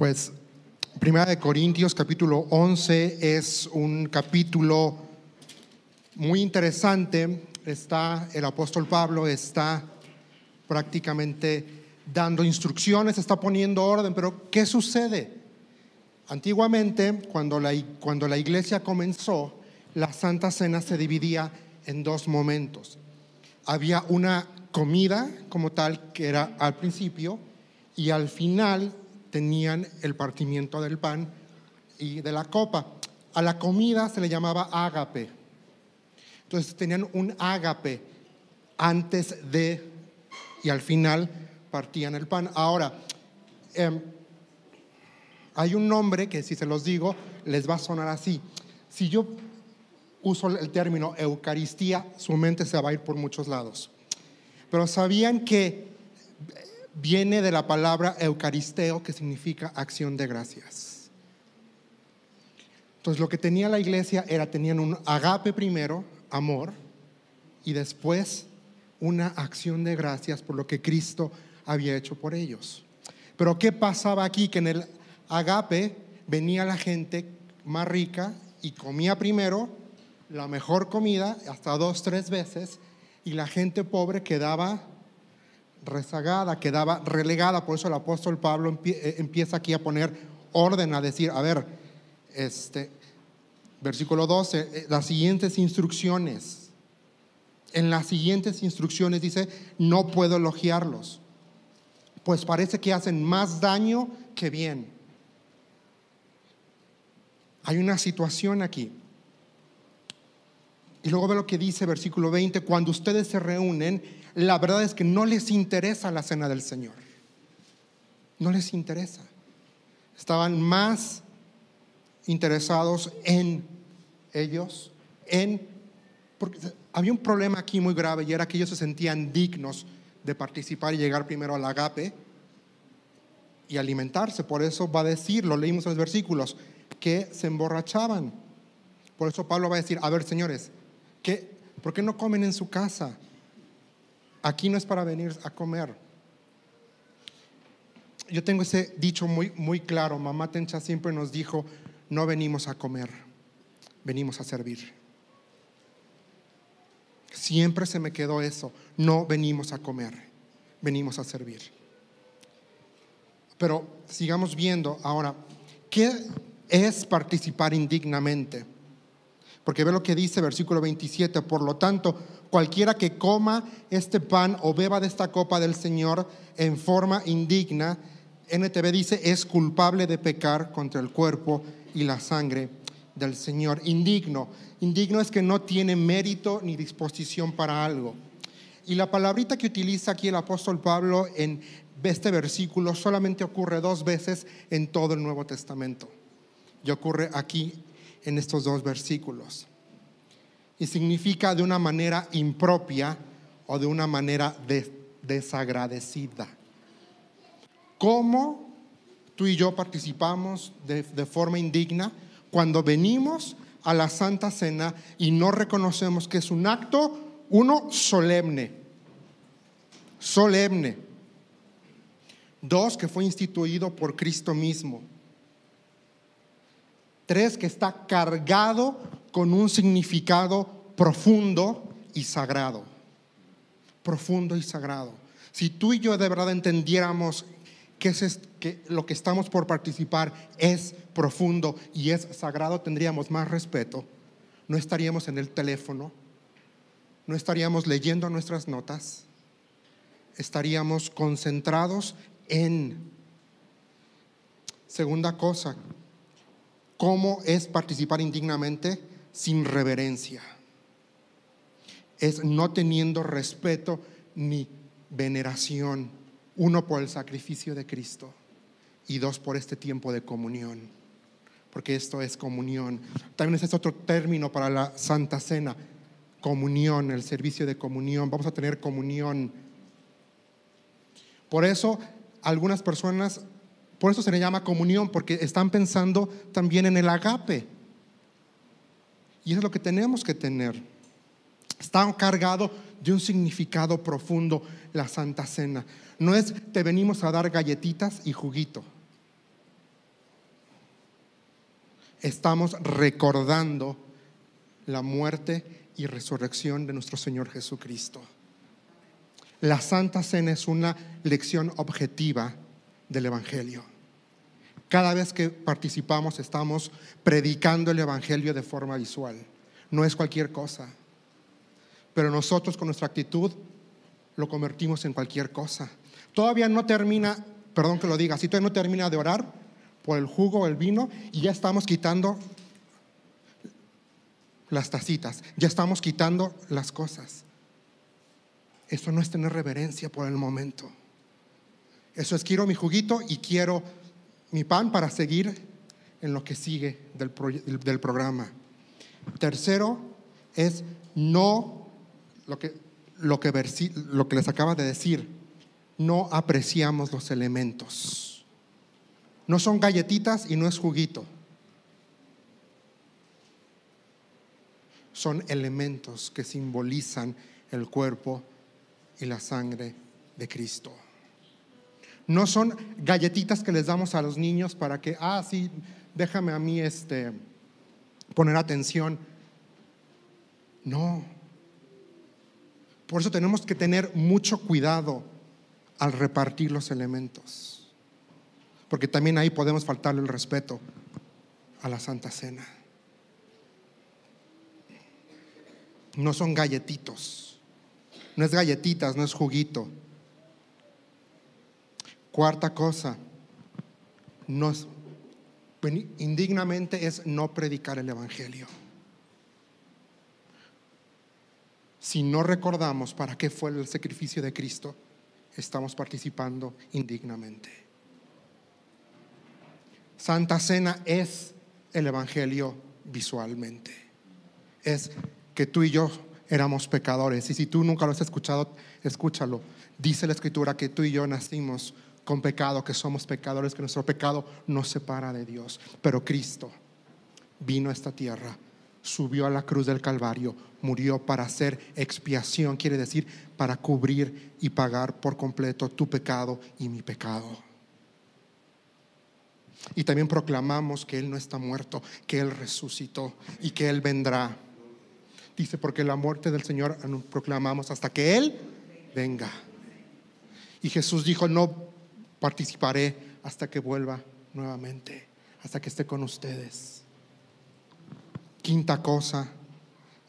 Pues Primera de Corintios capítulo 11 es un capítulo muy interesante. Está el apóstol Pablo está prácticamente dando instrucciones, está poniendo orden, pero ¿qué sucede? Antiguamente, cuando la, cuando la iglesia comenzó, la Santa Cena se dividía en dos momentos. Había una comida como tal, que era al principio, y al final tenían el partimiento del pan y de la copa. A la comida se le llamaba ágape. Entonces tenían un ágape antes de y al final partían el pan. Ahora, em, hay un nombre que si se los digo les va a sonar así. Si yo uso el término Eucaristía, su mente se va a ir por muchos lados. Pero sabían que viene de la palabra Eucaristeo, que significa acción de gracias. Entonces lo que tenía la iglesia era, tenían un agape primero, amor, y después una acción de gracias por lo que Cristo había hecho por ellos. Pero ¿qué pasaba aquí? Que en el agape venía la gente más rica y comía primero la mejor comida, hasta dos, tres veces, y la gente pobre quedaba rezagada, quedaba relegada. Por eso el apóstol Pablo eh, empieza aquí a poner orden, a decir, a ver, este, versículo 12, eh, las siguientes instrucciones. En las siguientes instrucciones dice, no puedo elogiarlos, pues parece que hacen más daño que bien. Hay una situación aquí. Y luego ve lo que dice versículo 20, cuando ustedes se reúnen, la verdad es que no les interesa la cena del Señor. No les interesa. Estaban más interesados en ellos, en... Porque había un problema aquí muy grave y era que ellos se sentían dignos de participar y llegar primero al agape y alimentarse. Por eso va a decir, lo leímos en los versículos, que se emborrachaban. Por eso Pablo va a decir, a ver señores, ¿qué, ¿por qué no comen en su casa? Aquí no es para venir a comer. Yo tengo ese dicho muy, muy claro. Mamá Tencha siempre nos dijo, no venimos a comer, venimos a servir. Siempre se me quedó eso, no venimos a comer, venimos a servir. Pero sigamos viendo ahora, ¿qué es participar indignamente? Porque ve lo que dice versículo 27, por lo tanto, cualquiera que coma este pan o beba de esta copa del Señor en forma indigna, NTV dice, es culpable de pecar contra el cuerpo y la sangre del Señor. Indigno. Indigno es que no tiene mérito ni disposición para algo. Y la palabrita que utiliza aquí el apóstol Pablo en este versículo solamente ocurre dos veces en todo el Nuevo Testamento. Y ocurre aquí en estos dos versículos y significa de una manera impropia o de una manera desagradecida. ¿Cómo tú y yo participamos de, de forma indigna cuando venimos a la Santa Cena y no reconocemos que es un acto, uno, solemne, solemne. Dos, que fue instituido por Cristo mismo. Tres, que está cargado con un significado profundo y sagrado. Profundo y sagrado. Si tú y yo de verdad entendiéramos que, es, que lo que estamos por participar es profundo y es sagrado, tendríamos más respeto. No estaríamos en el teléfono, no estaríamos leyendo nuestras notas, estaríamos concentrados en... Segunda cosa, ¿Cómo es participar indignamente? Sin reverencia. Es no teniendo respeto ni veneración. Uno por el sacrificio de Cristo y dos por este tiempo de comunión. Porque esto es comunión. También es otro término para la Santa Cena. Comunión, el servicio de comunión. Vamos a tener comunión. Por eso algunas personas por eso se le llama comunión, porque están pensando también en el agape. Y eso es lo que tenemos que tener. Está cargado de un significado profundo la Santa Cena. No es te venimos a dar galletitas y juguito. estamos recordando la muerte y resurrección de nuestro Señor Jesucristo. La Santa Cena es una lección objetiva del Evangelio. Cada vez que participamos estamos predicando el Evangelio de forma visual. No es cualquier cosa. Pero nosotros con nuestra actitud lo convertimos en cualquier cosa. Todavía no termina, perdón que lo diga, si todavía no termina de orar por el jugo o el vino y ya estamos quitando las tacitas, ya estamos quitando las cosas. Eso no es tener reverencia por el momento. Eso es quiero mi juguito y quiero mi pan para seguir en lo que sigue del, del programa. Tercero es no, lo que, lo, que lo que les acaba de decir, no apreciamos los elementos. No son galletitas y no es juguito. Son elementos que simbolizan el cuerpo y la sangre de Cristo. No son galletitas que les damos a los niños para que, ah, sí, déjame a mí este, poner atención. No. Por eso tenemos que tener mucho cuidado al repartir los elementos. Porque también ahí podemos faltarle el respeto a la Santa Cena. No son galletitos no es galletitas, no es juguito. Cuarta cosa, no, indignamente es no predicar el Evangelio. Si no recordamos para qué fue el sacrificio de Cristo, estamos participando indignamente. Santa Cena es el Evangelio visualmente. Es que tú y yo éramos pecadores. Y si tú nunca lo has escuchado, escúchalo. Dice la escritura que tú y yo nacimos con pecado, que somos pecadores, que nuestro pecado nos separa de Dios. Pero Cristo vino a esta tierra, subió a la cruz del Calvario, murió para hacer expiación, quiere decir para cubrir y pagar por completo tu pecado y mi pecado. Y también proclamamos que Él no está muerto, que Él resucitó y que Él vendrá. Dice, porque la muerte del Señor proclamamos hasta que Él venga. Y Jesús dijo, no participaré hasta que vuelva nuevamente, hasta que esté con ustedes. Quinta cosa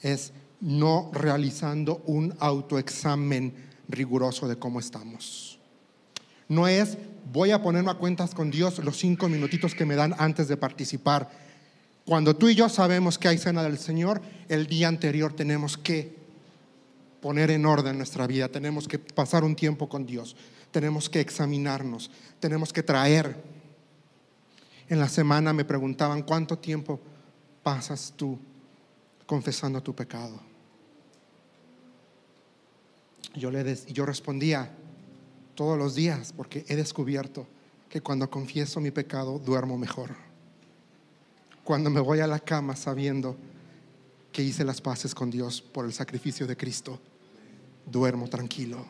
es no realizando un autoexamen riguroso de cómo estamos. No es voy a ponerme a cuentas con Dios los cinco minutitos que me dan antes de participar cuando tú y yo sabemos que hay cena del Señor, el día anterior tenemos que poner en orden nuestra vida, tenemos que pasar un tiempo con Dios, tenemos que examinarnos, tenemos que traer. En la semana me preguntaban, ¿cuánto tiempo pasas tú confesando tu pecado? Yo, le yo respondía, todos los días, porque he descubierto que cuando confieso mi pecado duermo mejor cuando me voy a la cama sabiendo que hice las paces con Dios por el sacrificio de Cristo, duermo tranquilo.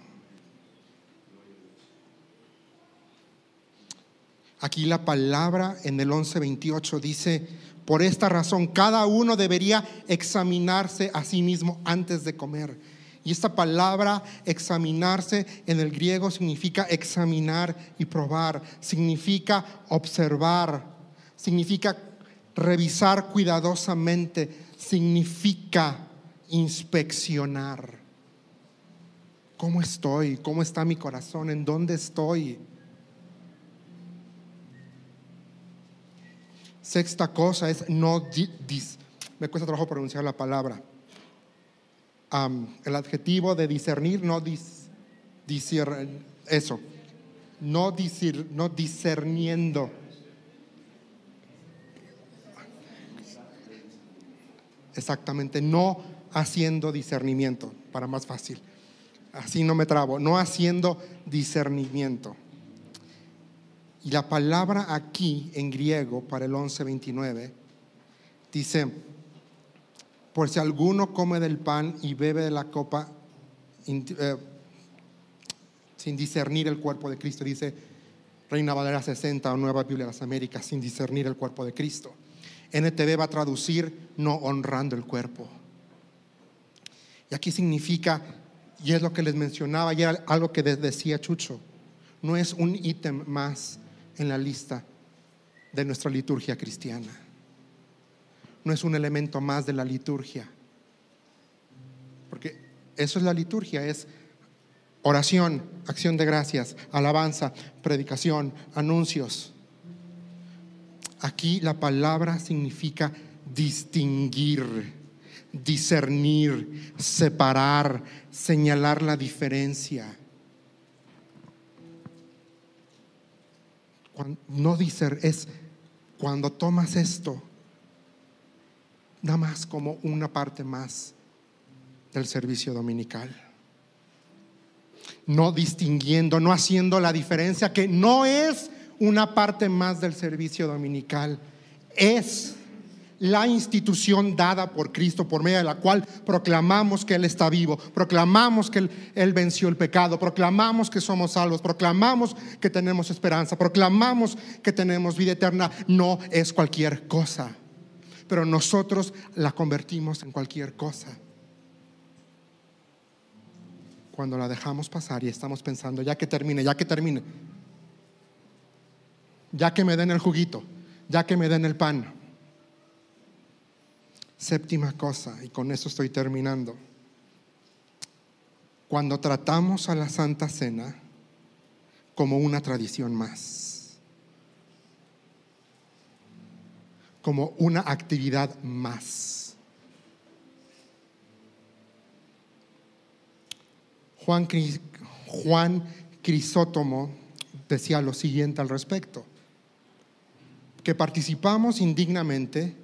Aquí la palabra en el 11:28 dice, por esta razón cada uno debería examinarse a sí mismo antes de comer. Y esta palabra examinarse en el griego significa examinar y probar, significa observar, significa Revisar cuidadosamente significa inspeccionar. ¿Cómo estoy? ¿Cómo está mi corazón? ¿En dónde estoy? Sexta cosa es no me cuesta trabajo pronunciar la palabra. el adjetivo de discernir, no dis, eso, no, no discerniendo exactamente, no haciendo discernimiento, para más fácil. Así no me trabo, no haciendo discernimiento. Y la palabra aquí en griego para el 11:29 dice, por si alguno come del pan y bebe de la copa eh, sin discernir el cuerpo de Cristo, dice Reina Valera 60 o Nueva Biblia de las Américas, sin discernir el cuerpo de Cristo. NTV va a traducir no honrando el cuerpo. Y aquí significa, y es lo que les mencionaba, y era algo que decía Chucho, no es un ítem más en la lista de nuestra liturgia cristiana. No es un elemento más de la liturgia. Porque eso es la liturgia, es oración, acción de gracias, alabanza, predicación, anuncios. Aquí la palabra significa distinguir, discernir, separar, señalar la diferencia. No dice, es cuando tomas esto, nada más como una parte más del servicio dominical. No distinguiendo, no haciendo la diferencia, que no es una parte más del servicio dominical, es la institución dada por Cristo, por medio de la cual proclamamos que Él está vivo, proclamamos que Él, venció el pecado, proclamamos que somos salvos, proclamamos que tenemos esperanza, proclamamos que tenemos vida eterna. No es cualquier cosa, pero nosotros la convertimos en cualquier cosa. Cuando la dejamos pasar y estamos pensando, ya que termine, ya que termine, ya que me den el juguito, ya que me den el pan Séptima cosa, y con eso estoy terminando. Cuando tratamos a la Santa Cena como una tradición más, como una actividad más. Juan, Juan Crisótomo decía lo siguiente al respecto, que participamos indignamente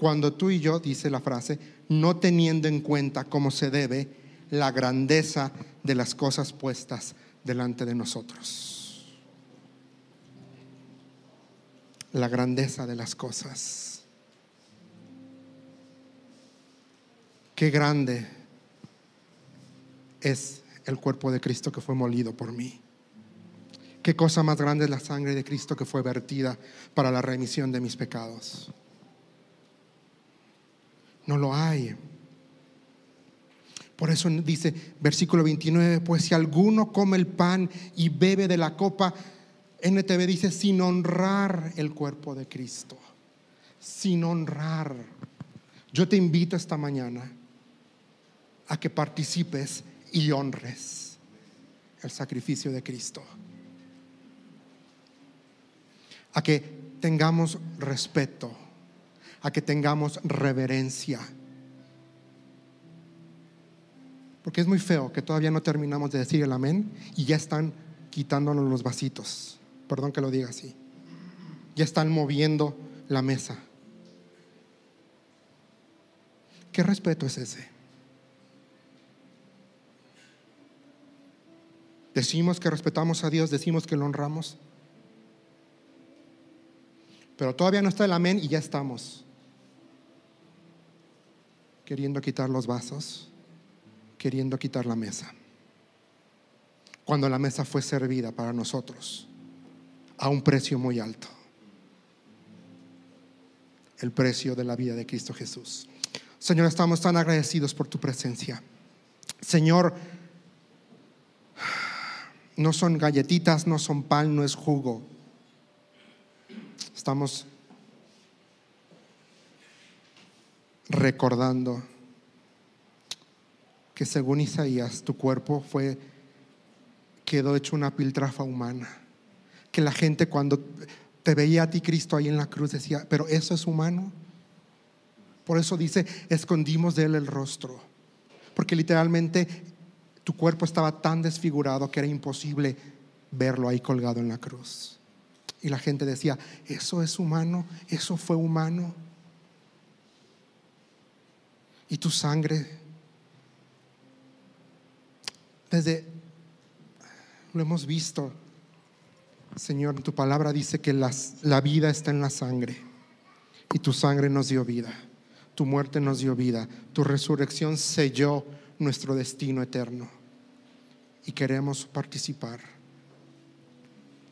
cuando tú y yo, dice la frase, no teniendo en cuenta cómo se debe la grandeza de las cosas puestas delante de nosotros. La grandeza de las cosas. Qué grande es el cuerpo de Cristo que fue molido por mí. Qué cosa más grande es la sangre de Cristo que fue vertida para la remisión de mis pecados. No lo hay. Por eso dice versículo 29, pues si alguno come el pan y bebe de la copa, NTV dice, sin honrar el cuerpo de Cristo, sin honrar. Yo te invito esta mañana a que participes y honres el sacrificio de Cristo. A que tengamos respeto a que tengamos reverencia. Porque es muy feo que todavía no terminamos de decir el amén y ya están quitándonos los vasitos. Perdón que lo diga así. Ya están moviendo la mesa. ¿Qué respeto es ese? Decimos que respetamos a Dios, decimos que lo honramos. Pero todavía no está el amén y ya estamos queriendo quitar los vasos, queriendo quitar la mesa. Cuando la mesa fue servida para nosotros a un precio muy alto. El precio de la vida de Cristo Jesús. Señor, estamos tan agradecidos por tu presencia. Señor, no son galletitas, no son pan, no es jugo. Estamos recordando que según Isaías tu cuerpo fue quedó hecho una piltrafa humana, que la gente cuando te veía a ti Cristo ahí en la cruz decía, pero eso es humano. Por eso dice, escondimos de él el rostro, porque literalmente tu cuerpo estaba tan desfigurado que era imposible verlo ahí colgado en la cruz. Y la gente decía, eso es humano, eso fue humano y tu sangre. Desde, lo hemos visto, Señor, tu palabra dice que la vida está en la sangre y tu sangre nos dio vida, tu muerte nos dio vida, tu resurrección selló nuestro destino eterno y queremos participar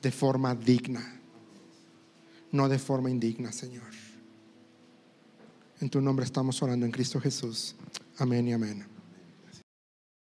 de forma digna, no de forma indigna, Señor. En tu nombre estamos orando en Cristo Jesús. Amén y amén.